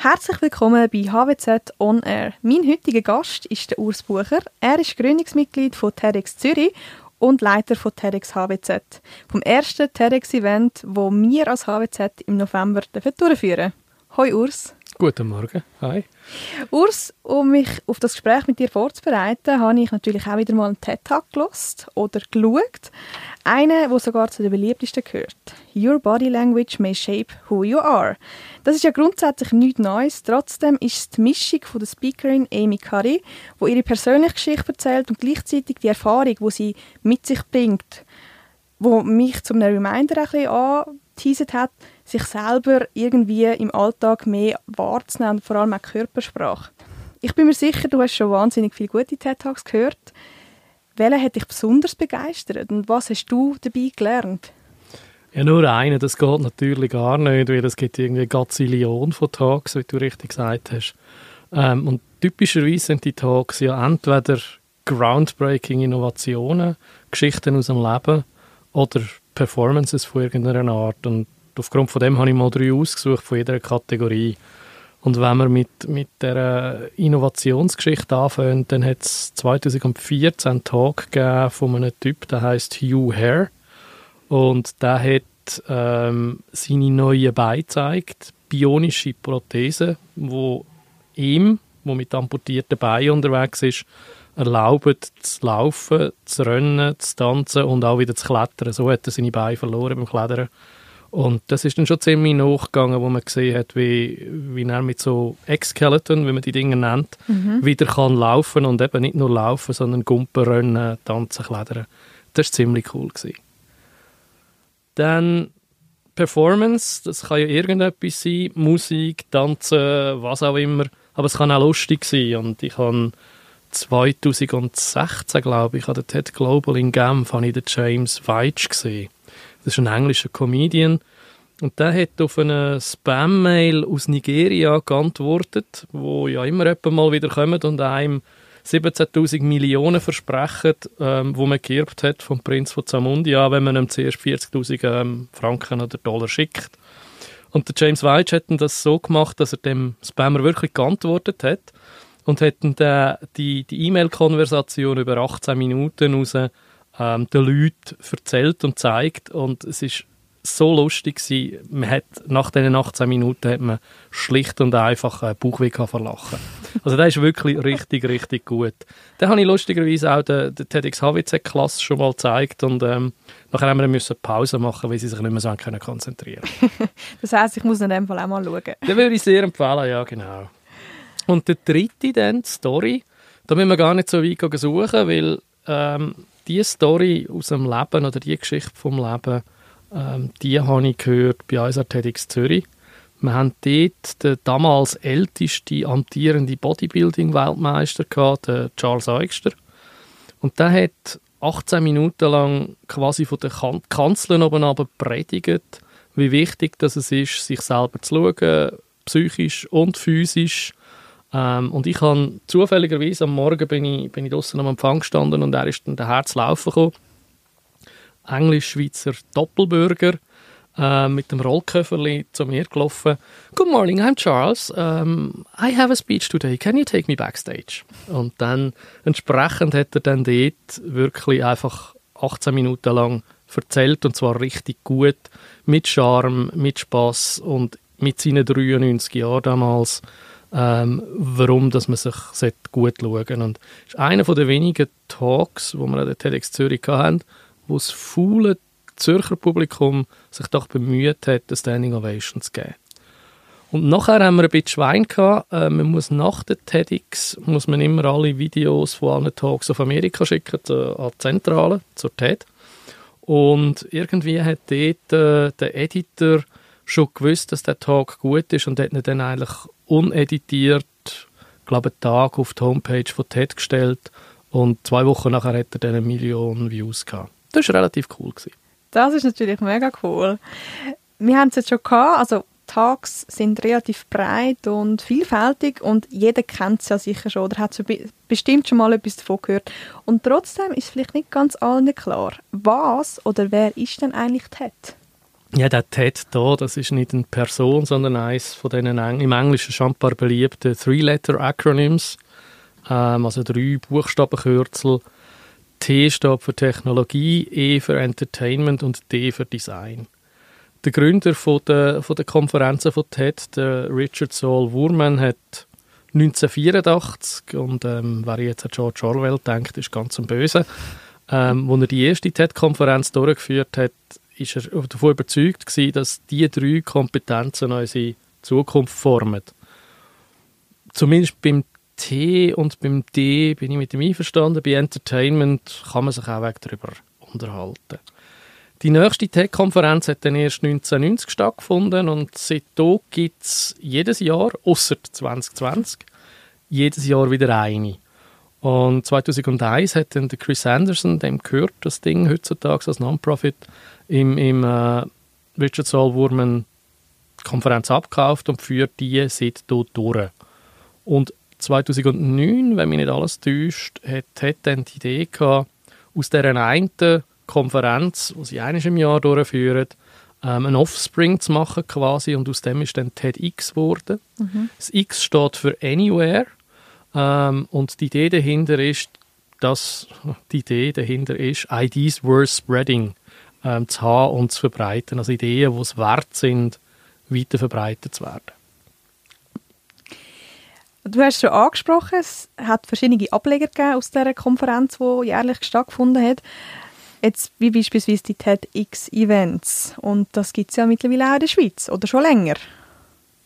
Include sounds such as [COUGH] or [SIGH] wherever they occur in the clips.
Herzlich willkommen bei HWZ On Air. Mein heutiger Gast ist der Urs Bucher. Er ist Gründungsmitglied von TEDx Zürich und Leiter von TEDx HWZ, vom ersten TEDx-Event, wo wir als HWZ im November durchführen Hoi Urs. Guten Morgen, hi. Urs, um mich auf das Gespräch mit dir vorzubereiten, habe ich natürlich auch wieder mal einen TED-Talk gelost oder geschaut. Einen, der sogar zu den beliebtesten gehört. Your body language may shape who you are. Das ist ja grundsätzlich nichts Neues. Trotzdem ist es die Mischung von der Speakerin Amy Curry, wo ihre persönliche Geschichte erzählt und gleichzeitig die Erfahrung, die sie mit sich bringt, wo mich zum Reminder ein bisschen hat, sich selber irgendwie im Alltag mehr wahrzunehmen, vor allem auch Körpersprache. Ich bin mir sicher, du hast schon wahnsinnig viele gute TED-Talks gehört. Welcher hat dich besonders begeistert und was hast du dabei gelernt? Ja, nur einen, das geht natürlich gar nicht, weil es gibt irgendwie eine Gazillion von Talks, wie du richtig gesagt hast. Ähm, und typischerweise sind die Talks ja entweder groundbreaking Innovationen, Geschichten aus dem Leben oder Performances von irgendeiner Art. Und aufgrund von dem habe ich mal drei ausgesucht von jeder Kategorie. Und wenn wir mit, mit der Innovationsgeschichte anfangen, dann hat es 2014 einen Talk gegeben von einem Typ, der heißt Hugh Hare. Und der hat ähm, seine neue Beine gezeigt, bionische Prothesen, wo ihm, wo mit amputierten Beinen unterwegs ist, erlauben zu laufen, zu rennen, zu tanzen und auch wieder zu klettern. So hat er seine Beine verloren beim Klettern. Und das ist dann schon ziemlich nachgegangen, wo man gesehen hat, wie, wie er mit so Exskeleton, wie man die Dinge nennt, mhm. wieder kann laufen und eben nicht nur laufen, sondern Gumpen, Rennen, Tanzen, Klettern. Das war ziemlich cool. Gewesen. Dann Performance, das kann ja irgendetwas sein, Musik, Tanzen, was auch immer, aber es kann auch lustig sein und ich habe 2016, glaube ich, an der TED Global in Genf, habe ich den James Weitsch gesehen das ist ein englischer Comedian. Und der hat auf eine Spam-Mail aus Nigeria geantwortet, wo ja immer mal wieder kommt und einem 17.000 Millionen versprechen, ähm, wo man geerbt hat vom Prinz von Zamundia, wenn man ihm zuerst 40.000 ähm, Franken oder Dollar schickt. Und der James Weitsch hat das so gemacht, dass er dem Spammer wirklich geantwortet hat und hat dann die E-Mail-Konversation über 18 Minuten raus ähm, den Leuten erzählt und zeigt und es ist so lustig gewesen. Man hat, nach diesen 18 Minuten hat man schlicht und einfach einen Bauchweh verlachen. Also der ist wirklich richtig, richtig gut. Den habe ich lustigerweise auch der, der TEDx HWZ-Klasse schon mal gezeigt und ähm, nachher haben wir müssen Pause machen, weil sie sich nicht mehr so können konzentrieren [LAUGHS] Das heisst, ich muss in dem Fall auch mal schauen. Den würde ich sehr empfehlen, ja genau. Und der dritte dann, die Story, da müssen wir gar nicht so weit suchen, weil ähm, die Story aus dem Leben oder die Geschichte vom Leben, ähm, die habe ich gehört bei uns TEDx Zürich. Wir haben dort den damals ältesten amtierenden Bodybuilding-Weltmeister gehabt, den Charles Eugster. Und der hat 18 Minuten lang quasi von der kan Kanzeln oben predigt, wie wichtig das es ist, sich selber zu schauen, psychisch und physisch, ähm, und ich habe zufälligerweise am Morgen bin ich, bin ich draußen am Empfang gestanden und er ist dann daher zu laufen gekommen. Englisch-Schweizer Doppelbürger äh, mit dem Rollköfferli zu mir gelaufen. Good morning, I'm Charles. Um, I have a speech today. Can you take me backstage? Und dann entsprechend hat er dann dort wirklich einfach 18 Minuten lang erzählt und zwar richtig gut, mit Charme, mit Spaß und mit seinen 93 Jahren damals ähm, warum dass man sich gut schauen sollte. Und das ist einer der wenigen Talks, die wir an der TEDx Zürich hatten, wo das faule Zürcher Publikum sich doch bemüht hat, eine Standing Ovation zu geben. Und nachher haben wir ein bisschen Schwein gehabt. Äh, man muss nach der TEDx muss man immer alle Videos von allen Talks auf Amerika schicken, zu, an die Zentrale, zur TED. Und irgendwie hat dort äh, der Editor schon gewusst, dass der Talk gut ist und hat ihn dann eigentlich uneditiert, glaube einen Tag auf die Homepage von TED gestellt und zwei Wochen nachher hat er dann eine Million Views gehabt. Das war relativ cool. Gewesen. Das ist natürlich mega cool. Wir haben es jetzt schon gehabt, also Talks sind relativ breit und vielfältig und jeder kennt es ja sicher schon oder hat so bestimmt schon mal etwas davon gehört. Und trotzdem ist vielleicht nicht ganz allen klar, was oder wer ist denn eigentlich TED? Ja, der TED da, das ist nicht eine Person, sondern eines von diesen im Englischen schon ein paar beliebten Three-Letter-Acronyms, ähm, also drei Buchstabenkürzel. T steht für Technologie, E für Entertainment und D für Design. Der Gründer von der, von der Konferenzen von TED, der Richard Saul Wurman, hat 1984, und ähm, wer jetzt an George Orwell denkt, ist ganz ein Böse, ähm, als er die erste TED-Konferenz durchgeführt hat, ist er davon überzeugt gewesen, dass diese drei Kompetenzen unsere Zukunft formen. Zumindest beim T und beim D bin ich mit ihm einverstanden. Bei Entertainment kann man sich auch darüber unterhalten. Die nächste Tech-Konferenz hat dann erst 1990 stattgefunden und seitdem gibt es jedes Jahr, außer 2020, jedes Jahr wieder eine. Und 2001 hat dann Chris Anderson, dem gehört das Ding heutzutage als Non-Profit, im, im äh, Richard Konferenz abgekauft und führt die seit dort durch. Und 2009, wenn mich nicht alles täuscht, hat, hat dann die Idee gehabt, aus dieser einen Konferenz, die sie eines im Jahr durchführen, ähm, ein Offspring zu machen quasi und aus dem ist dann TEDx geworden. Mhm. Das X steht für Anywhere ähm, und die Idee dahinter ist, dass die Idee dahinter ist, Ideas worth spreading ähm, zu haben und zu verbreiten. Also Ideen, die es wert sind, weiter verbreitet zu werden. Du hast schon angesprochen, es hat verschiedene Ableger gegeben aus dieser Konferenz, die jährlich stattgefunden hat. Jetzt wie beispielsweise die TEDx-Events. Und das gibt es ja mittlerweile auch in der Schweiz, oder schon länger?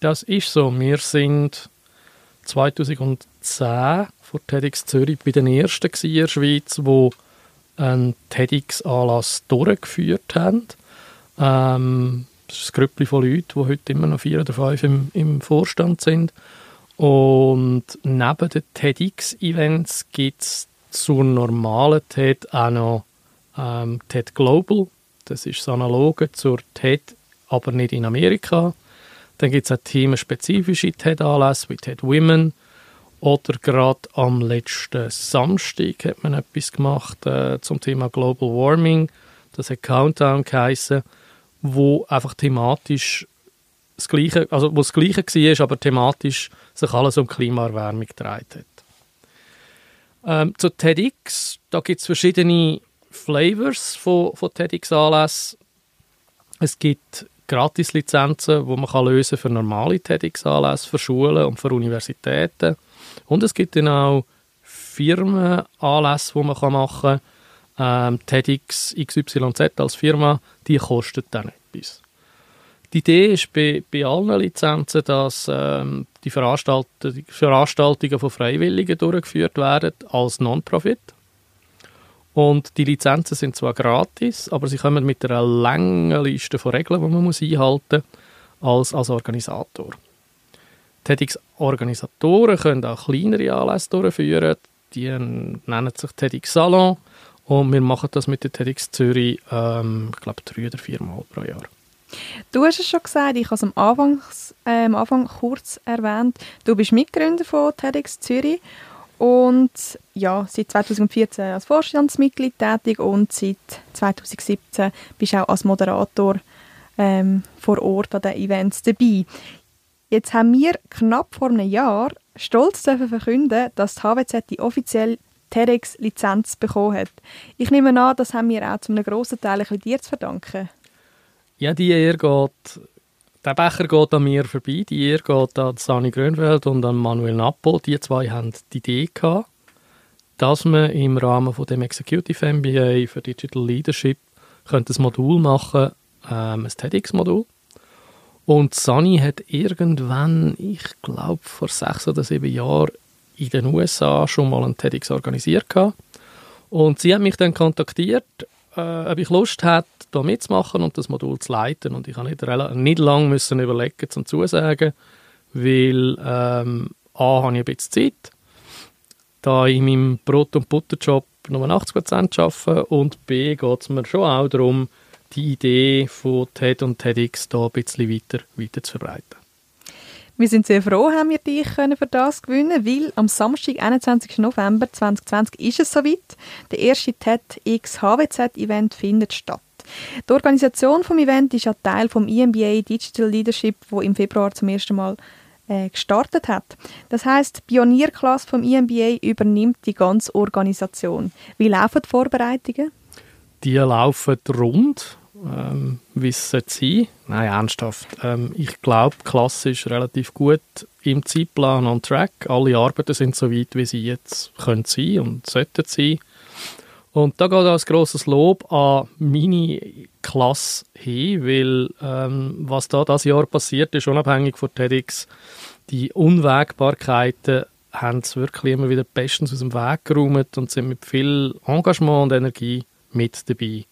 Das ist so. Wir sind 2010 vor TEDx Zürich bei den ersten in der Schweiz, die einen TEDx-Anlass durchgeführt haben. Ähm, das ist ein Grüppchen von Leuten, die heute immer noch vier oder fünf im, im Vorstand sind. Und neben den TEDx-Events gibt es zur normalen TED auch noch ähm, TED Global. Das ist das Analoge zur TED, aber nicht in Amerika. Dann gibt es auch themenspezifische TED-Anlässe wie TED Women. Oder gerade am letzten Samstag hat man etwas gemacht äh, zum Thema Global Warming. Das hat Countdown geheissen, wo einfach thematisch das Gleiche, also wo das Gleiche war, aber thematisch sich alles um Klimaerwärmung gedreht hat. Ähm, zu TEDx, da gibt es verschiedene Flavors von, von TEDx-Anlässen. Es gibt Gratis-Lizenzen, die man kann lösen für normale TEDx-Anlässe, für Schulen und für Universitäten. Und es gibt dann auch Firmenanlässe, die man machen kann. Ähm, TEDx XYZ als Firma, die kostet dann etwas. Die Idee ist bei, bei allen Lizenzen, dass ähm, die Veranstaltungen, Veranstaltungen von Freiwilligen durchgeführt werden als Non-Profit. Und die Lizenzen sind zwar gratis, aber sie kommen mit einer langen Liste von Regeln, die man muss einhalten muss, als, als Organisator. TEDx-Organisatoren können auch kleinere Anlässe durchführen. Die nennen sich TEDx Salon. Und wir machen das mit der TEDx Zürich, ähm, ich glaube, drei oder vier Mal pro Jahr. Du hast es schon gesagt, ich habe es am Anfang, äh, am Anfang kurz erwähnt. Du bist Mitgründer von TEDx Zürich und ja, seit 2014 als Vorstandsmitglied tätig und seit 2017 bist du auch als Moderator ähm, vor Ort an den Events dabei. Jetzt haben wir knapp vor einem Jahr stolz dürfen verkünden, dass die HWZ die offizielle TEDx-Lizenz bekommen hat. Ich nehme an, das haben wir auch zu einem grossen Teil ein dir zu verdanken. Ja, die Ehre geht, der Becher geht an mir vorbei, die Ehre geht an Sani Grönfeld und an Manuel Nappo. Die zwei haben die Idee gehabt, dass man im Rahmen von dem Executive MBA für Digital Leadership könnte ein Modul machen, ähm, ein TEDx-Modul. Und Sani hat irgendwann, ich glaube vor sechs oder sieben Jahren in den USA schon mal einen TEDx organisiert gehabt. Und sie hat mich dann kontaktiert, äh, ob ich Lust hätte, da mitzumachen und das Modul zu leiten. Und ich habe nicht, nicht lange müssen überlegen zum Zusagen, weil ähm, A, habe ich ein bisschen Zeit, da in meinem Brot- und Butterjob nur 80% arbeite und B, geht es mir schon auch darum, die Idee von TED und TEDx da ein bisschen weiter, weiter zu verbreiten. Wir sind sehr froh, haben wir dich für das gewinnen, weil am Samstag, 21. November 2020 ist es soweit. Der erste TEDx HWZ-Event findet statt. Die Organisation des Event ist ja Teil vom EMBA Digital Leadership, wo im Februar zum ersten Mal äh, gestartet hat. Das heißt, die Pionierklasse vom EMBA übernimmt die ganze Organisation. Wie laufen die Vorbereitungen? Die laufen rund, ähm, wie es sein sollte. Nein, ernsthaft. Ähm, ich glaube, Klasse ist relativ gut im Zeitplan on track. Alle Arbeiten sind so weit, wie sie jetzt können sein und sollten sein. Und da geht auch ein grosses Lob an meine Klasse hin, weil ähm, was da das Jahr passiert ist, unabhängig von TEDx, die Unwägbarkeiten haben es wirklich immer wieder bestens aus dem Weg geräumt und sind mit viel Engagement und Energie mit dabei.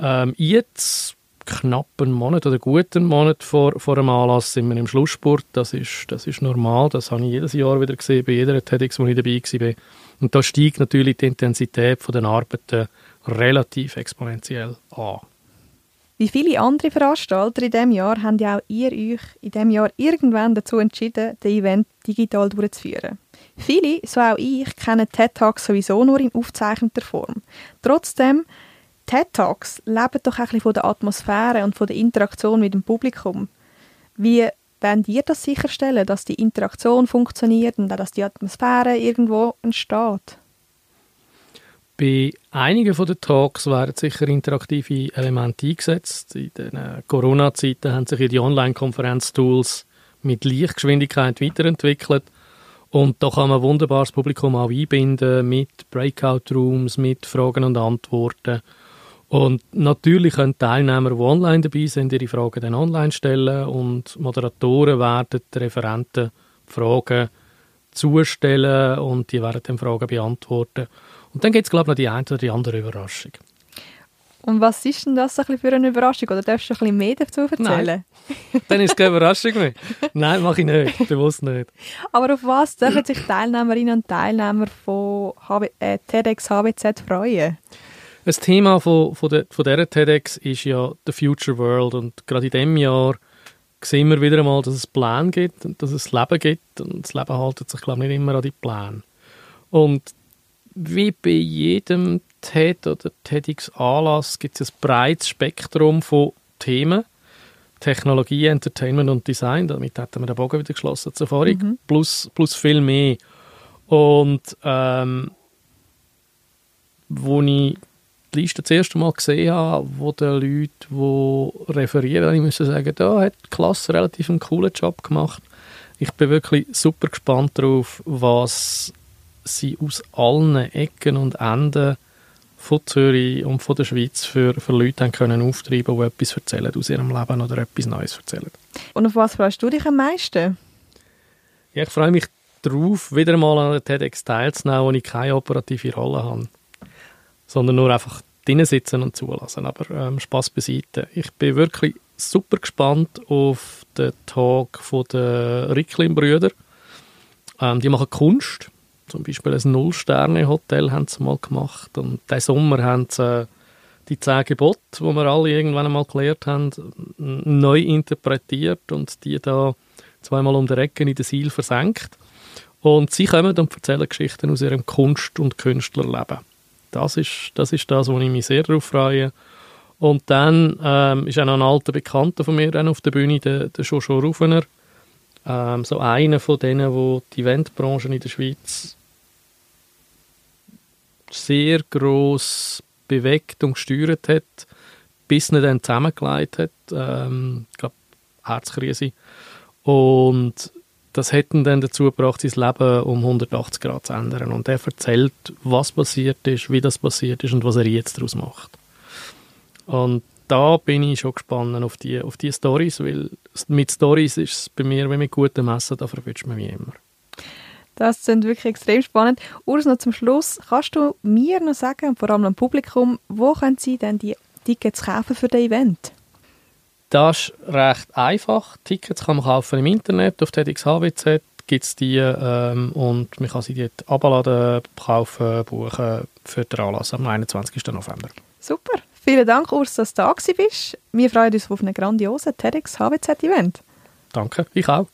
Ähm, jetzt, knapp einen Monat oder guten Monat vor, vor dem Anlass, sind wir im Schlussspurt. Das ist, das ist normal, das habe ich jedes Jahr wieder gesehen, bei jeder TEDx, wo ich dabei war. Und da steigt natürlich die Intensität der Arbeiten relativ exponentiell an. Wie viele andere Veranstalter in diesem Jahr habt ja auch ihr euch in diesem Jahr irgendwann dazu entschieden, das Event digital durchzuführen. Viele, so auch ich, kennen TED Talks sowieso nur in aufgezeichneter Form. Trotzdem, TED Talks leben doch ein bisschen von der Atmosphäre und von der Interaktion mit dem Publikum. Wie wollen ihr das sicherstellen, dass die Interaktion funktioniert und dass die Atmosphäre irgendwo entsteht? Bei einigen den Talks werden sicher interaktive Elemente eingesetzt. In den Corona-Zeiten haben sich die Online-Konferenz-Tools mit Lichtgeschwindigkeit weiterentwickelt. Und da kann man wunderbar das Publikum auch einbinden mit Breakout-Rooms, mit Fragen und Antworten. Und natürlich können Teilnehmer, die online dabei sind, ihre Fragen dann online stellen und Moderatoren werden den Referenten Fragen zustellen und die werden dann Fragen beantworten. Und dann gibt es, glaube ich, noch die eine oder die andere Überraschung. Und was ist denn das für eine Überraschung? Oder darfst du ein bisschen mehr dazu erzählen? Nein. [LAUGHS] Dann ist es keine Überraschung mehr. Nein, mache ich nicht. Bewusst nicht. Aber auf was dürfen sich Teilnehmerinnen und Teilnehmer von HB, äh, TEDx HBZ freuen? Das Thema von, von, der, von dieser TEDx ist ja The Future World und gerade in diesem Jahr sehen wir wieder einmal, dass es Pläne gibt und dass es Leben gibt und das Leben haltet sich, glaube ich, nicht immer an die Pläne. Und wie bei jedem TED oder TEDx-Anlass gibt es ein breites Spektrum von Themen. Technologie, Entertainment und Design, damit hätten wir den Bogen wieder geschlossen zur Erfahrung, mhm. plus, plus viel mehr. Und ähm, wo ich die Liste das erste Mal gesehen habe, wo die Leute, die referieren, ich muss sagen, da hat die Klasse relativ einen coolen Job gemacht. Ich bin wirklich super gespannt darauf, was sie aus allen Ecken und Enden von Zürich und von der Schweiz für, für Leute haben können auftreiben, die etwas erzählen aus ihrem Leben oder etwas Neues erzählen. Und auf was freust du dich am meisten? Ja, ich freue mich darauf, wieder mal an der TEDx teilzunehmen, wo ich keine operative Rolle habe sondern nur einfach drinnen sitzen und zulassen. Aber ähm, Spaß beiseite. Ich bin wirklich super gespannt auf den Talk der Ricklin-Brüder. Ähm, die machen Kunst. Zum Beispiel ein Null-Sterne-Hotel haben sie mal gemacht. Und diesen Sommer haben sie äh, die zehn Gebote, die wir alle irgendwann einmal gelernt haben, neu interpretiert und die da zweimal um den Ecken in den Seil versenkt. Und sie kommen und erzählen Geschichten aus ihrem Kunst- und Künstlerleben. Das ist, das ist das, wo ich mich sehr darauf freue. Und dann ähm, ist auch noch ein alter Bekannter von mir auf der Bühne, der, der Jojo Rufener. Ähm, so einer von denen, wo die Eventbranche in der Schweiz sehr groß bewegt und gesteuert hat, bis er dann zusammengelegt hat. Ähm, ich glaube, Herzkrise. Und das hätte ihn dann dazu gebracht, sein Leben um 180 Grad zu ändern. Und er erzählt, was passiert ist, wie das passiert ist und was er jetzt daraus macht. Und da bin ich schon gespannt auf die, auf die Stories, weil mit Stories ist es bei mir wie mit gutem Messen, da verwünscht man wie immer. Das sind wirklich extrem spannend. Urs, noch zum Schluss, kannst du mir noch sagen, vor allem dem Publikum, wo können Sie denn die Tickets kaufen für das Event? Das ist recht einfach. Tickets kann man kaufen im Internet, auf TEDxHWZ gibt es die ähm, und man kann sie dort abladen, kaufen, buchen für den Anlass am 21. November. Super. Vielen Dank, Urs, dass du da bist. Wir freuen uns auf einen grandiosen TEDx HWZ-Event. Danke, ich auch.